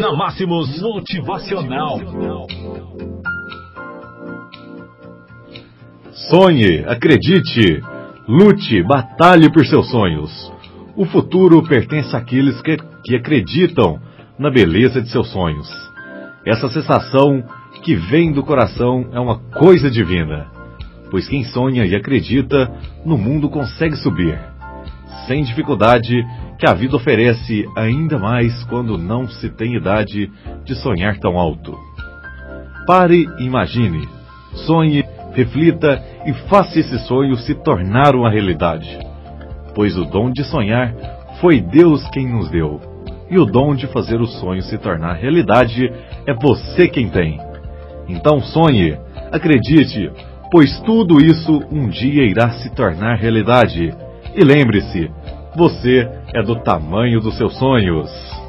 Na Máximos Motivacional. Sonhe, acredite, lute, batalhe por seus sonhos. O futuro pertence àqueles que, que acreditam na beleza de seus sonhos. Essa sensação que vem do coração é uma coisa divina, pois quem sonha e acredita no mundo consegue subir, sem dificuldade que a vida oferece ainda mais quando não se tem idade de sonhar tão alto. Pare imagine, sonhe, reflita e faça esse sonho se tornar uma realidade. Pois o dom de sonhar foi Deus quem nos deu, e o dom de fazer o sonho se tornar realidade é você quem tem. Então sonhe, acredite, pois tudo isso um dia irá se tornar realidade. E lembre-se, você é do tamanho dos seus sonhos.